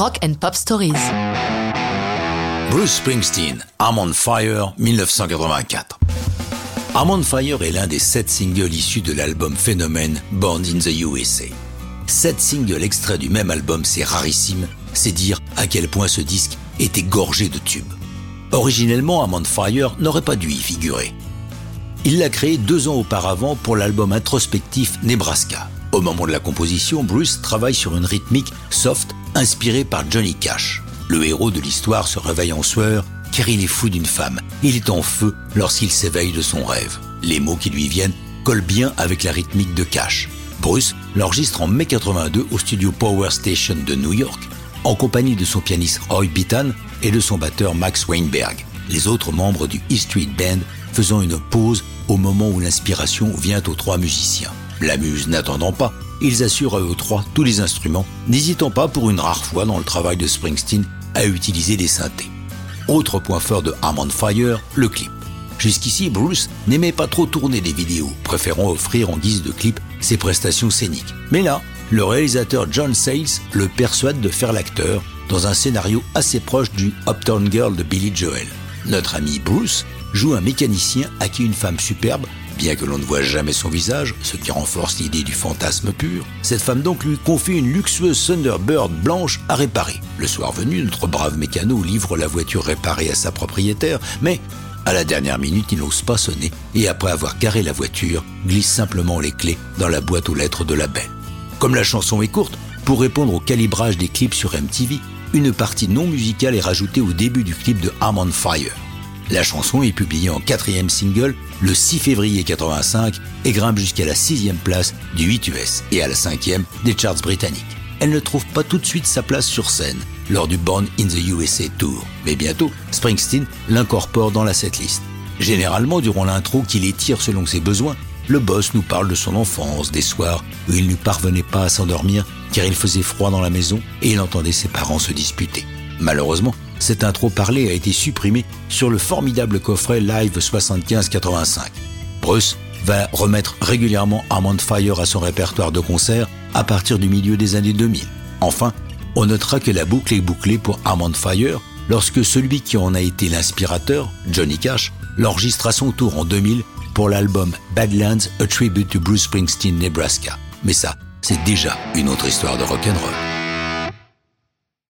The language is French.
Rock and Pop Stories. Bruce Springsteen, I'm Fire, 1984. I'm Fire est l'un des sept singles issus de l'album Phénomène Born in the USA. Sept singles extraits du même album, c'est rarissime, c'est dire à quel point ce disque était gorgé de tubes. Originellement, I'm Fire n'aurait pas dû y figurer. Il l'a créé deux ans auparavant pour l'album introspectif Nebraska. Au moment de la composition, Bruce travaille sur une rythmique soft inspirée par Johnny Cash. Le héros de l'histoire se réveille en sueur car il est fou d'une femme. Il est en feu lorsqu'il s'éveille de son rêve. Les mots qui lui viennent collent bien avec la rythmique de Cash. Bruce l'enregistre en mai 82 au studio Power Station de New York, en compagnie de son pianiste Roy Bittan et de son batteur Max Weinberg, les autres membres du E Street Band faisant une pause au moment où l'inspiration vient aux trois musiciens. La muse n'attendant pas, ils assurent à eux trois tous les instruments, n'hésitant pas pour une rare fois dans le travail de Springsteen à utiliser des synthés. Autre point fort de Arm on Fire, le clip. Jusqu'ici, Bruce n'aimait pas trop tourner des vidéos, préférant offrir en guise de clip ses prestations scéniques. Mais là, le réalisateur John Sayles le persuade de faire l'acteur dans un scénario assez proche du Uptown Girl de Billy Joel. Notre ami Bruce joue un mécanicien à qui une femme superbe, bien que l'on ne voit jamais son visage, ce qui renforce l'idée du fantasme pur, cette femme donc lui confie une luxueuse Thunderbird blanche à réparer. Le soir venu, notre brave mécano livre la voiture réparée à sa propriétaire, mais à la dernière minute, il n'ose pas sonner et après avoir garé la voiture, glisse simplement les clés dans la boîte aux lettres de la belle. Comme la chanson est courte, pour répondre au calibrage des clips sur MTV, une partie non musicale est rajoutée au début du clip de Arm on Fire. La chanson est publiée en quatrième single le 6 février 85 et grimpe jusqu'à la sixième place du 8 US et à la cinquième des charts britanniques. Elle ne trouve pas tout de suite sa place sur scène lors du Born in the USA Tour, mais bientôt Springsteen l'incorpore dans la setlist. Généralement, durant l'intro qui l'étire selon ses besoins, le boss nous parle de son enfance, des soirs où il ne parvenait pas à s'endormir car il faisait froid dans la maison et il entendait ses parents se disputer. Malheureusement, cette intro parlée a été supprimée sur le formidable coffret Live 75-85. Bruce va remettre régulièrement Armand Fire à son répertoire de concert à partir du milieu des années 2000. Enfin, on notera que la boucle est bouclée pour Armand Fire lorsque celui qui en a été l'inspirateur, Johnny Cash, l'enregistre à son tour en 2000 pour l'album Badlands, A Tribute to Bruce Springsteen, Nebraska. Mais ça, c'est déjà une autre histoire de rock'n'roll.